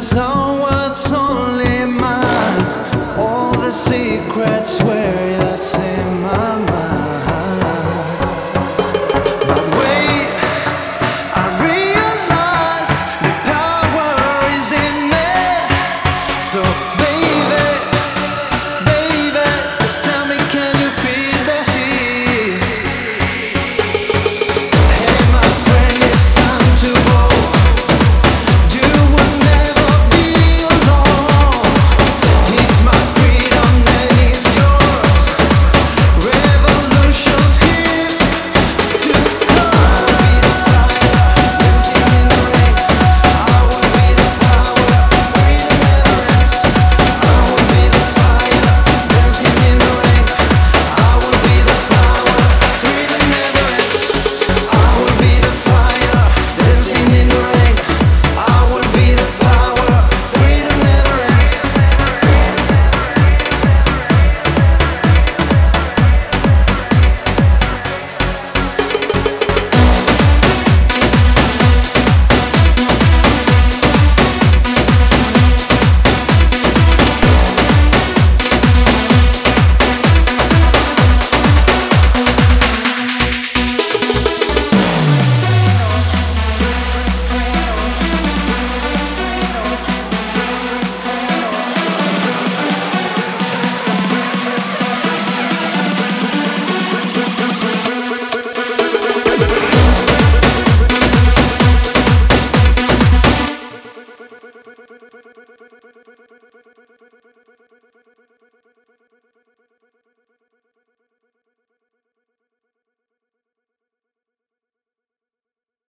Our words only mine. All the secrets were just in my mind.